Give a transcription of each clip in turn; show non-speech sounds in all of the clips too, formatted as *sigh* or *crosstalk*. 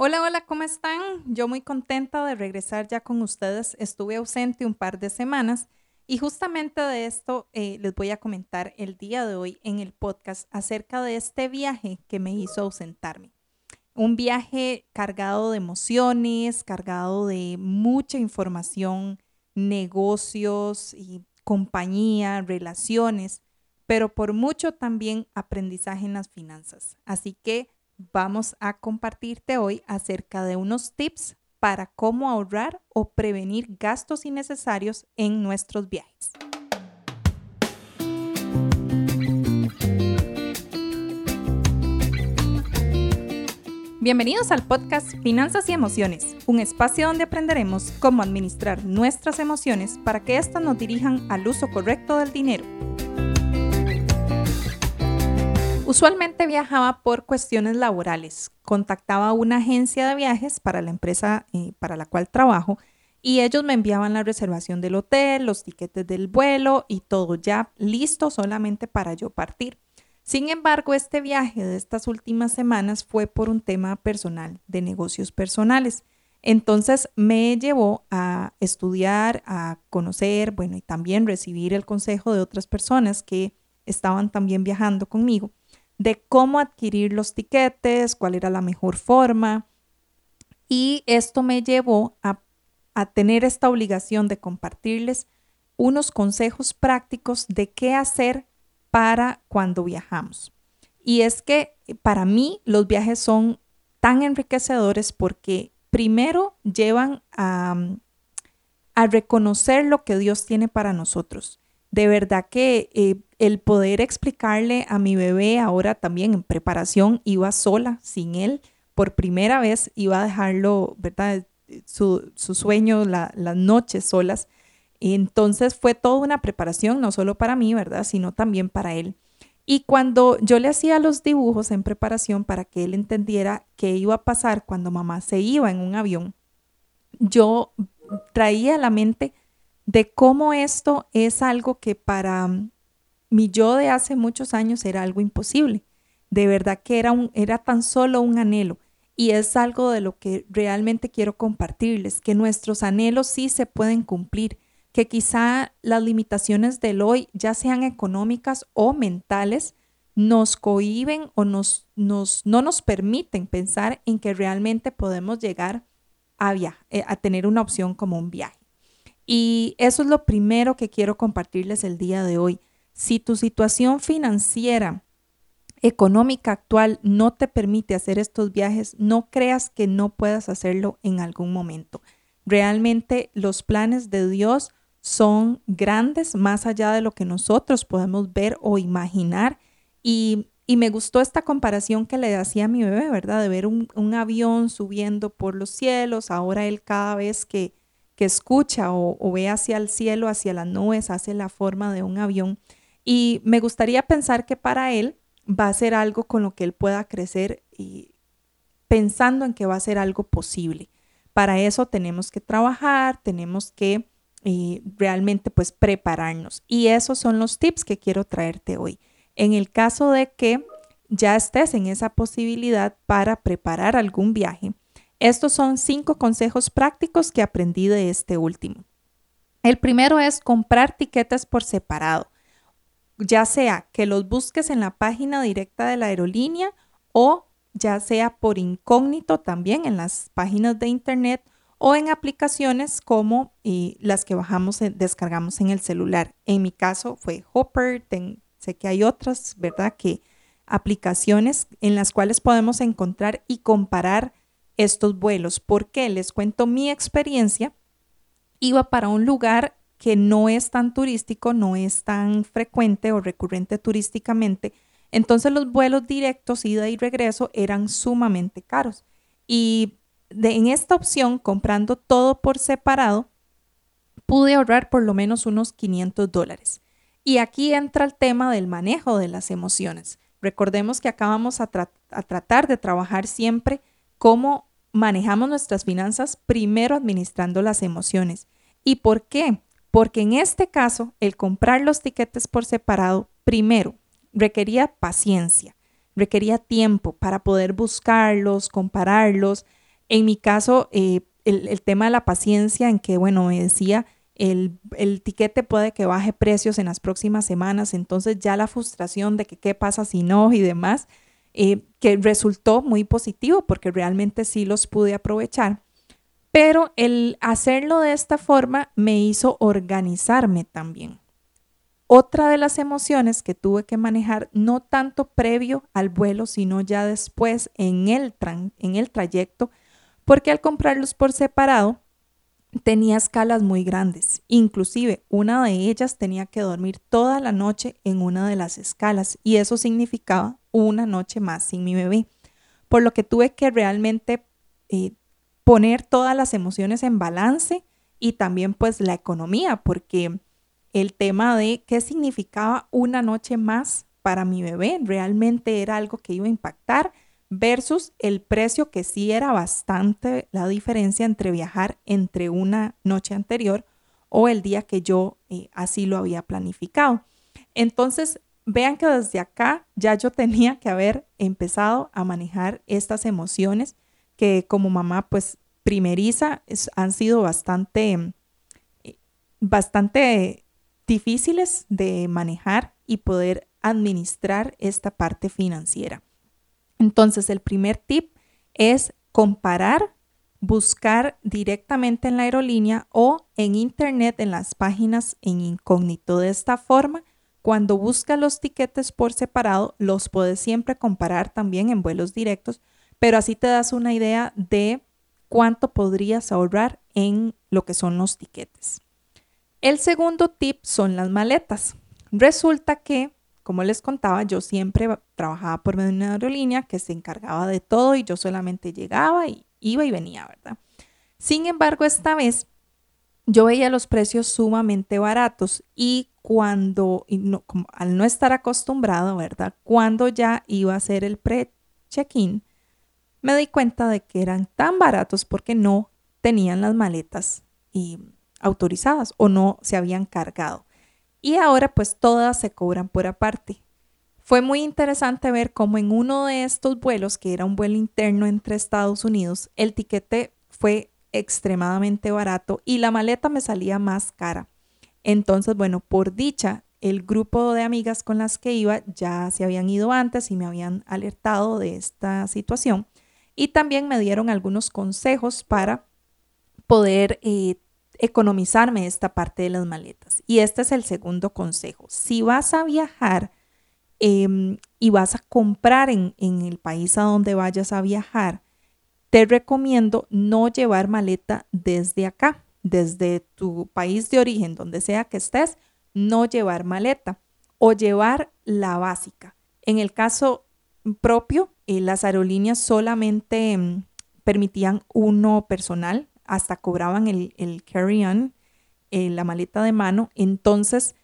Hola, hola, ¿cómo están? Yo muy contenta de regresar ya con ustedes. Estuve ausente un par de semanas y justamente de esto eh, les voy a comentar el día de hoy en el podcast acerca de este viaje que me hizo ausentarme. Un viaje cargado de emociones, cargado de mucha información, negocios y compañía, relaciones, pero por mucho también aprendizaje en las finanzas. Así que vamos a compartirte hoy acerca de unos tips para cómo ahorrar o prevenir gastos innecesarios en nuestros viajes. Bienvenidos al podcast Finanzas y Emociones, un espacio donde aprenderemos cómo administrar nuestras emociones para que éstas nos dirijan al uso correcto del dinero. Usualmente viajaba por cuestiones laborales. Contactaba a una agencia de viajes para la empresa eh, para la cual trabajo y ellos me enviaban la reservación del hotel, los tiquetes del vuelo y todo ya listo solamente para yo partir. Sin embargo, este viaje de estas últimas semanas fue por un tema personal, de negocios personales. Entonces me llevó a estudiar, a conocer, bueno, y también recibir el consejo de otras personas que estaban también viajando conmigo de cómo adquirir los tiquetes, cuál era la mejor forma. Y esto me llevó a, tener esta obligación de compartirles unos consejos prácticos de qué hacer para cuando viajamos. Y es que para mí los viajes son tan enriquecedores porque primero llevan a, a reconocer lo que Dios tiene para nosotros de verdad que eh, el poder explicarle a mi bebé ahora también en preparación, iba sola, sin él, por primera vez iba a dejarlo, ¿verdad? Su, sueño, las noches solas. Entonces fue toda una preparación, no solo para mí, ¿verdad? Sino también para él. Y cuando yo le hacía los dibujos en preparación para que él entendiera qué iba a pasar cuando mamá se iba en un avión, yo traía a la mente de cómo esto es algo que para mi yo de hace muchos años era algo imposible. De verdad que era, un, era tan solo un anhelo. Y es algo de lo que realmente quiero compartirles, que nuestros anhelos sí se pueden cumplir, que quizá las limitaciones del hoy, ya sean económicas o mentales, nos cohiben o nos, nos, no nos permiten pensar en que realmente podemos llegar a, eh, a tener una opción como un viaje. Y eso es lo primero que quiero compartirles el día de hoy. Si tu situación financiera, económica actual no te permite hacer estos viajes, no creas que no puedas hacerlo en algún momento. Realmente los planes de Dios son grandes, más allá de lo que nosotros podemos ver o imaginar. Y, me gustó esta comparación que le hacía a mi bebé, ¿verdad? De ver un, avión subiendo por los cielos. Ahora él cada vez que, que escucha o, ve hacia el cielo, hacia las nubes, hace la forma de un avión. Y me gustaría pensar que para él va a ser algo con lo que él pueda crecer y pensando en que va a ser algo posible. Para eso tenemos que trabajar, tenemos que eh, realmente pues prepararnos. Y esos son los tips que quiero traerte hoy. En el caso de que ya estés en esa posibilidad para preparar algún viaje, estos son cinco consejos prácticos que aprendí de este último. El primero es comprar tiquetes por separado, ya sea que los busques en la página directa de la aerolínea o ya sea por incógnito también en las páginas de internet o en aplicaciones como eh, las que bajamos, descargamos en el celular. En mi caso fue Hopper, sé que hay otras, ¿verdad? Que aplicaciones en las cuales podemos encontrar y comparar estos vuelos. porque Les cuento mi experiencia. Iba para un lugar que no es tan turístico, no es tan frecuente o recurrente turísticamente. Entonces los vuelos directos, ida y regreso, eran sumamente caros. Y en esta opción, comprando todo por separado, pude ahorrar por lo menos unos 500 dólares. Y aquí entra el tema del manejo de las emociones. Recordemos que acabamos a, a tratar de trabajar siempre cómo manejamos nuestras finanzas primero administrando las emociones. ¿Y por qué? Porque en este caso, el comprar los tiquetes por separado, primero, requería paciencia, requería tiempo para poder buscarlos, compararlos. En mi caso, eh, el, tema de la paciencia, en que, bueno, me decía, el, el, tiquete puede que baje precios en las próximas semanas, entonces ya la frustración de que qué pasa si no y demás, eh, que resultó muy positivo porque realmente sí los pude aprovechar. Pero el hacerlo de esta forma me hizo organizarme también. Otra de las emociones que tuve que manejar, no tanto previo al vuelo, sino ya después en el, en el trayecto, porque al comprarlos por separado tenía escalas muy grandes. Inclusive una de ellas tenía que dormir toda la noche en una de las escalas y eso significaba una noche más sin mi bebé. Por lo que tuve que realmente eh, poner todas las emociones en balance y también pues la economía, porque el tema de qué significaba una noche más para mi bebé realmente era algo que iba a impactar versus el precio que sí era bastante la diferencia entre viajar entre una noche anterior o el día que yo eh, así lo había planificado. Entonces, vean que desde acá ya yo tenía que haber empezado a manejar estas emociones que como mamá pues primeriza han sido bastante, eh, bastante difíciles de manejar y poder administrar esta parte financiera. Entonces, el primer tip es comparar, buscar directamente en la aerolínea o en internet en las páginas en incógnito. De esta forma, cuando buscas los tiquetes por separado, los puedes siempre comparar también en vuelos directos, pero así te das una idea de cuánto podrías ahorrar en lo que son los tiquetes. El segundo tip son las maletas. Resulta que como les contaba, yo siempre trabajaba por medio de una aerolínea que se encargaba de todo y yo solamente llegaba y iba y venía, ¿verdad? Sin embargo, esta vez yo veía los precios sumamente baratos y cuando, al no estar acostumbrado, ¿verdad? Cuando ya iba a hacer el pre-check-in, me di cuenta de que eran tan baratos porque no tenían las maletas y, autorizadas o no se habían cargado y ahora pues todas se cobran por aparte. Fue muy interesante ver cómo en uno de estos vuelos, que era un vuelo interno entre Estados Unidos, el tiquete fue extremadamente barato y la maleta me salía más cara. Entonces, bueno, por dicha, el grupo de amigas con las que iba ya se habían ido antes y me habían alertado de esta situación. Y también me dieron algunos consejos para poder eh, economizarme esta parte de las maletas. Y este es el segundo consejo. Si vas a viajar em, y vas a comprar en, en el país a donde vayas a viajar, te recomiendo no llevar maleta desde acá, desde tu país de origen, donde sea que estés, no llevar maleta o llevar la básica. En el caso propio, eh, las aerolíneas solamente em, permitían uno personal, hasta cobraban el, carry-on, eh, la maleta de mano. Entonces,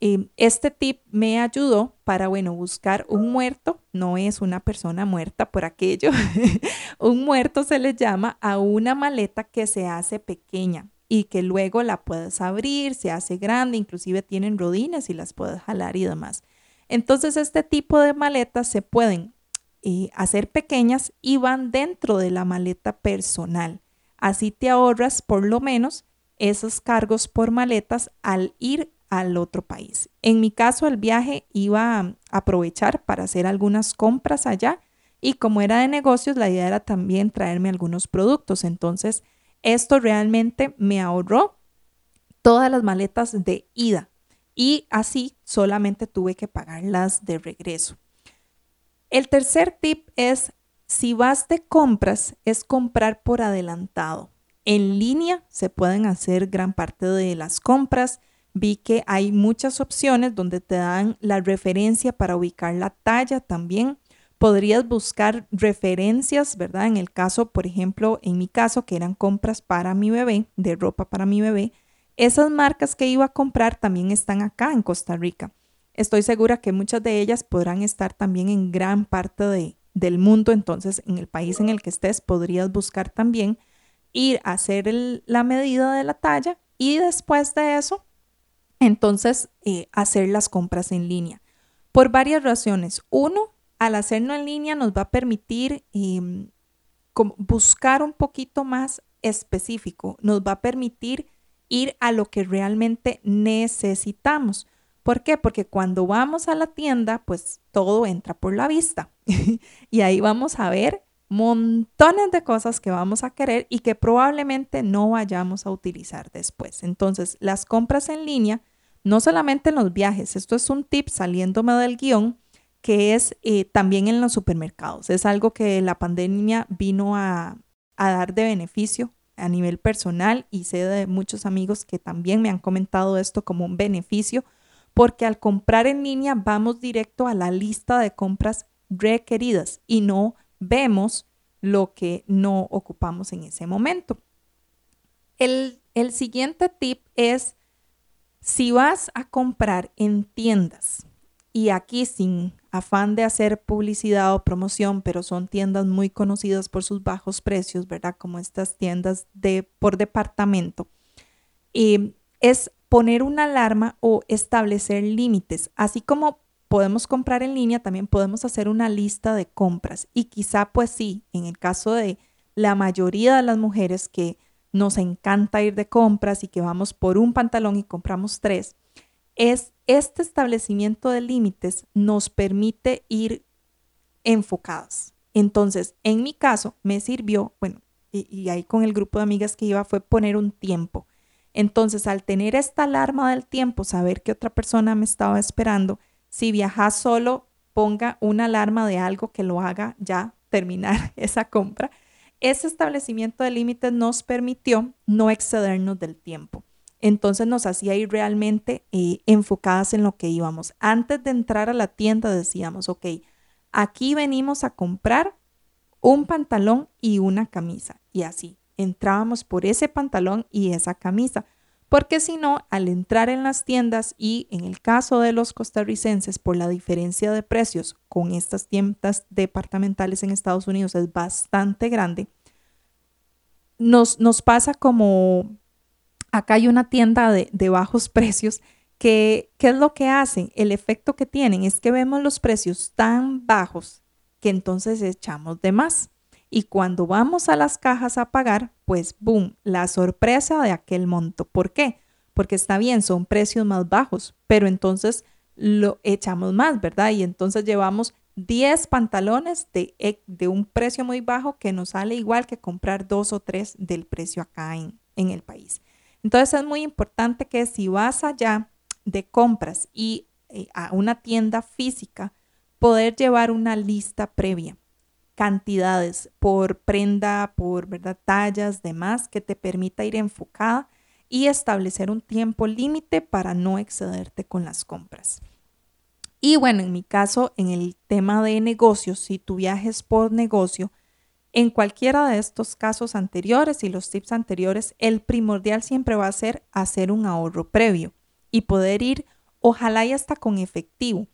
em, este tip me ayudó para, bueno, buscar un muerto, no es una persona muerta por aquello, *laughs* un muerto se le llama a una maleta que se hace pequeña y que luego la puedes abrir, se hace grande, inclusive tienen rodines y las puedes jalar y demás. Entonces, este tipo de maletas se pueden eh, hacer pequeñas y van dentro de la maleta personal. Así te ahorras por lo menos esos cargos por maletas al ir al otro país. En mi caso, el viaje iba a aprovechar para hacer algunas compras allá y como era de negocios, la idea era también traerme algunos productos. Entonces, esto realmente me ahorró todas las maletas de ida y así solamente tuve que pagarlas de regreso. El tercer tip es si vas de compras, es comprar por adelantado. En línea se pueden hacer gran parte de las compras. Vi que hay muchas opciones donde te dan la referencia para ubicar la talla también. Podrías buscar referencias, ¿verdad? En el caso, por ejemplo, en mi caso, que eran compras para mi bebé, de ropa para mi bebé, esas marcas que iba a comprar también están acá en Costa Rica. Estoy segura que muchas de ellas podrán estar también en gran parte de, del mundo, entonces en el país en el que estés podrías buscar también ir a hacer la medida de la talla y después de eso, entonces eh, hacer las compras en línea. Por varias razones. Uno, al hacerlo en línea nos va a permitir em, buscar un poquito más específico, nos va a permitir ir a lo que realmente necesitamos. ¿Por qué? Porque cuando vamos a la tienda, pues todo entra por la vista. *laughs* y ahí vamos a ver montones de cosas que vamos a querer y que probablemente no vayamos a utilizar después. Entonces, las compras en línea, no solamente en los viajes, esto es un tip saliéndome del guion, que es eh, también en los supermercados. Es algo que la pandemia vino a, a dar de beneficio a nivel personal y sé de muchos amigos que también me han comentado esto como un beneficio, porque al comprar en línea vamos directo a la lista de compras requeridas y no vemos lo que no ocupamos en ese momento. El, el siguiente tip es, si vas a comprar en tiendas, y aquí sin afán de hacer publicidad o promoción, pero son tiendas muy conocidas por sus bajos precios, ¿verdad? Como estas tiendas de, por departamento. y es poner una alarma o establecer límites, así como podemos comprar en línea, también podemos hacer una lista de compras y quizá pues sí, en el caso de la mayoría de las mujeres que nos encanta ir de compras y que vamos por un pantalón y compramos tres, es este establecimiento de límites nos permite ir enfocadas. Entonces, en mi caso, me sirvió, bueno, y, ahí con el grupo de amigas que iba fue poner un tiempo. Entonces, al tener esta alarma del tiempo, saber que otra persona me estaba esperando, si viajas solo, ponga una alarma de algo que lo haga ya terminar *laughs* esa compra. Ese establecimiento de límites nos permitió no excedernos del tiempo. Entonces nos hacía ir realmente eh, enfocadas en lo que íbamos. Antes de entrar a la tienda decíamos, ok, aquí venimos a comprar un pantalón y una camisa. Y así, entrábamos por ese pantalón y esa camisa porque si no, al entrar en las tiendas y en el caso de los costarricenses, por la diferencia de precios con estas tiendas departamentales en Estados Unidos es bastante grande, nos, nos pasa como acá hay una tienda de, bajos *laughs* precios que, ¿qué es lo que hacen? El efecto que tienen es que vemos los precios tan bajos que entonces echamos de más. Y cuando vamos a las cajas a pagar, pues boom, la sorpresa de aquel monto. ¿Por qué? Porque está bien, son precios más bajos, pero entonces lo echamos más, ¿verdad? Y entonces llevamos 10 pantalones de, de un precio muy bajo que nos sale igual que comprar dos o tres del precio acá en, en el país. Entonces es muy importante que si vas allá de compras y eh, a una tienda física, poder llevar una lista previa cantidades por prenda, por ¿verdad? tallas, demás, que te permita ir enfocada y establecer un tiempo límite para no excederte con las compras. Y bueno, en mi caso, en el tema de negocios, si tu viajes por negocio, en cualquiera de estos casos anteriores y los tips anteriores, el primordial siempre va a ser hacer un ahorro previo y poder ir, ojalá y hasta con efectivo.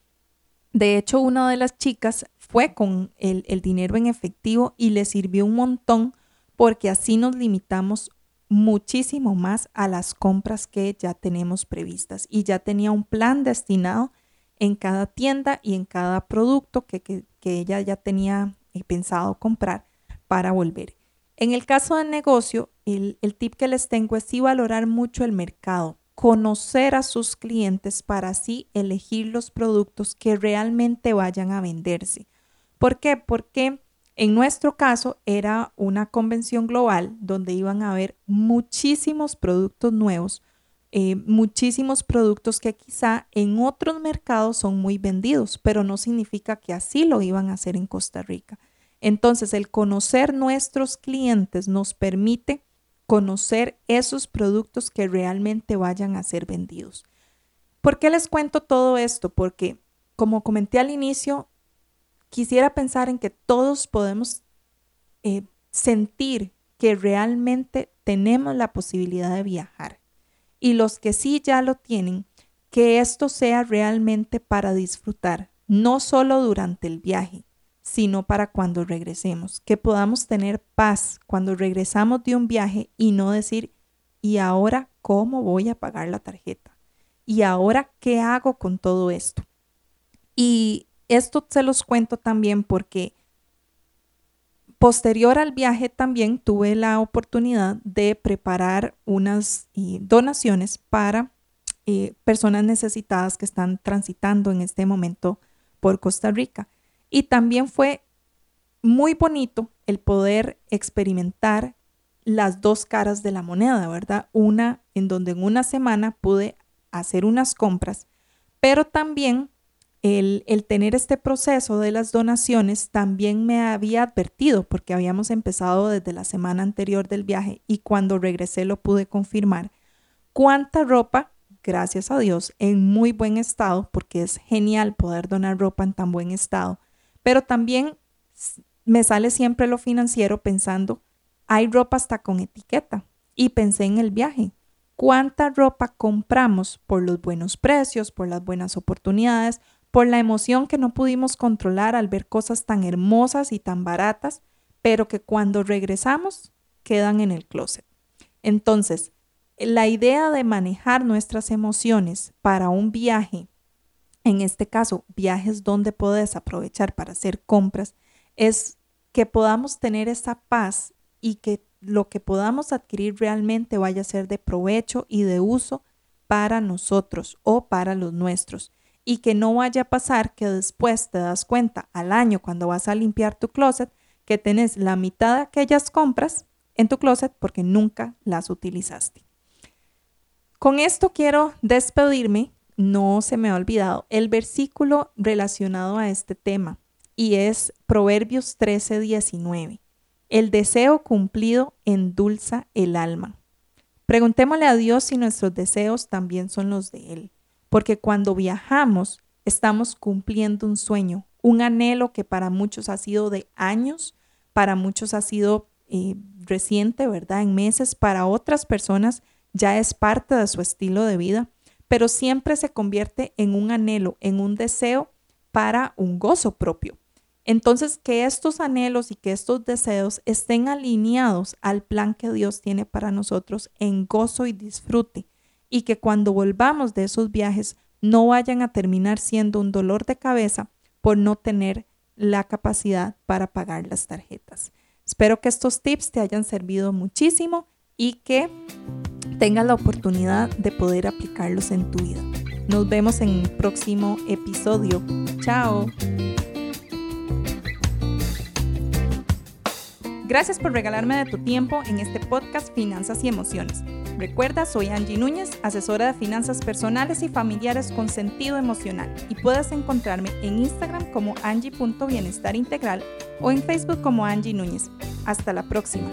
De hecho, una de las chicas fue con el, dinero en efectivo y le sirvió un montón porque así nos limitamos muchísimo más a las compras que ya tenemos previstas y ya tenía un plan destinado en cada tienda y en cada producto que, ella ya tenía eh, pensado comprar para volver. En el caso del negocio, el, el tip que les tengo es sí valorar mucho el mercado, conocer a sus clientes para así elegir los productos que realmente vayan a venderse. ¿Por qué? Porque en nuestro caso era una convención global donde iban a haber muchísimos productos nuevos, eh, muchísimos productos que quizá en otros mercados son muy vendidos, pero no significa que así lo iban a hacer en Costa Rica. Entonces, el conocer nuestros clientes nos permite conocer esos productos que realmente vayan a ser vendidos. ¿Por qué les cuento todo esto? Porque, como comenté al inicio, quisiera pensar en que todos podemos eh, sentir que realmente tenemos la posibilidad de viajar. Y los que sí ya lo tienen, que esto sea realmente para disfrutar, no solo durante el viaje, sino para cuando regresemos, que podamos tener paz cuando regresamos de un viaje y no decir, ¿y ahora cómo voy a pagar la tarjeta? ¿Y ahora qué hago con todo esto? Y esto se los cuento también porque posterior al viaje también tuve la oportunidad de preparar unas donaciones para eh, personas necesitadas que están transitando en este momento por Costa Rica. Y también fue muy bonito el poder experimentar las dos caras de la moneda, ¿verdad? Una en donde en una semana pude hacer unas compras, pero también el, tener este proceso de las donaciones también me había advertido porque habíamos empezado desde la semana anterior del viaje y cuando regresé lo pude confirmar. Cuánta ropa, gracias a Dios, en muy buen estado, porque es genial poder donar ropa en tan buen estado, pero también me sale siempre lo financiero pensando, hay ropa hasta con etiqueta y pensé en el viaje. ¿Cuánta ropa compramos por los buenos precios, por las buenas oportunidades, por la emoción que no pudimos controlar al ver cosas tan hermosas y tan baratas, pero que cuando regresamos quedan en el closet. Entonces, la idea de manejar nuestras emociones para un viaje, en este caso, viajes donde puedes aprovechar para hacer compras, es que podamos tener esa paz y que lo que podamos adquirir realmente vaya a ser de provecho y de uso para nosotros o para los nuestros y que no vaya a pasar que después te das cuenta al año cuando vas a limpiar tu closet que tenés la mitad de aquellas compras en tu closet porque nunca las utilizaste. Con esto quiero despedirme, no se me ha olvidado, el versículo relacionado a este tema y es Proverbios 13, 19. El deseo cumplido endulza el alma. Preguntémosle a Dios si nuestros deseos también son los de Él porque cuando viajamos estamos cumpliendo un sueño, un anhelo que para muchos ha sido de años, para muchos ha sido eh, reciente, ¿verdad? En meses, para otras personas ya es parte de su estilo de vida, pero siempre se convierte en un anhelo, en un deseo para un gozo propio. Entonces, que estos anhelos y que estos deseos estén alineados al plan que Dios tiene para nosotros en gozo y disfrute, y que cuando volvamos de esos viajes no vayan a terminar siendo un dolor de cabeza por no tener la capacidad para pagar las tarjetas. Espero que estos tips te hayan servido muchísimo y que tengas la oportunidad de poder aplicarlos en tu vida. Nos vemos en el próximo episodio. Chao. Gracias por regalarme de tu tiempo en este podcast Finanzas y Emociones. Recuerda, soy Angie Núñez, asesora de finanzas personales y familiares con sentido emocional y puedes encontrarme en Instagram como angie.bienestarintegral o en Facebook como Angie Núñez. Hasta la próxima.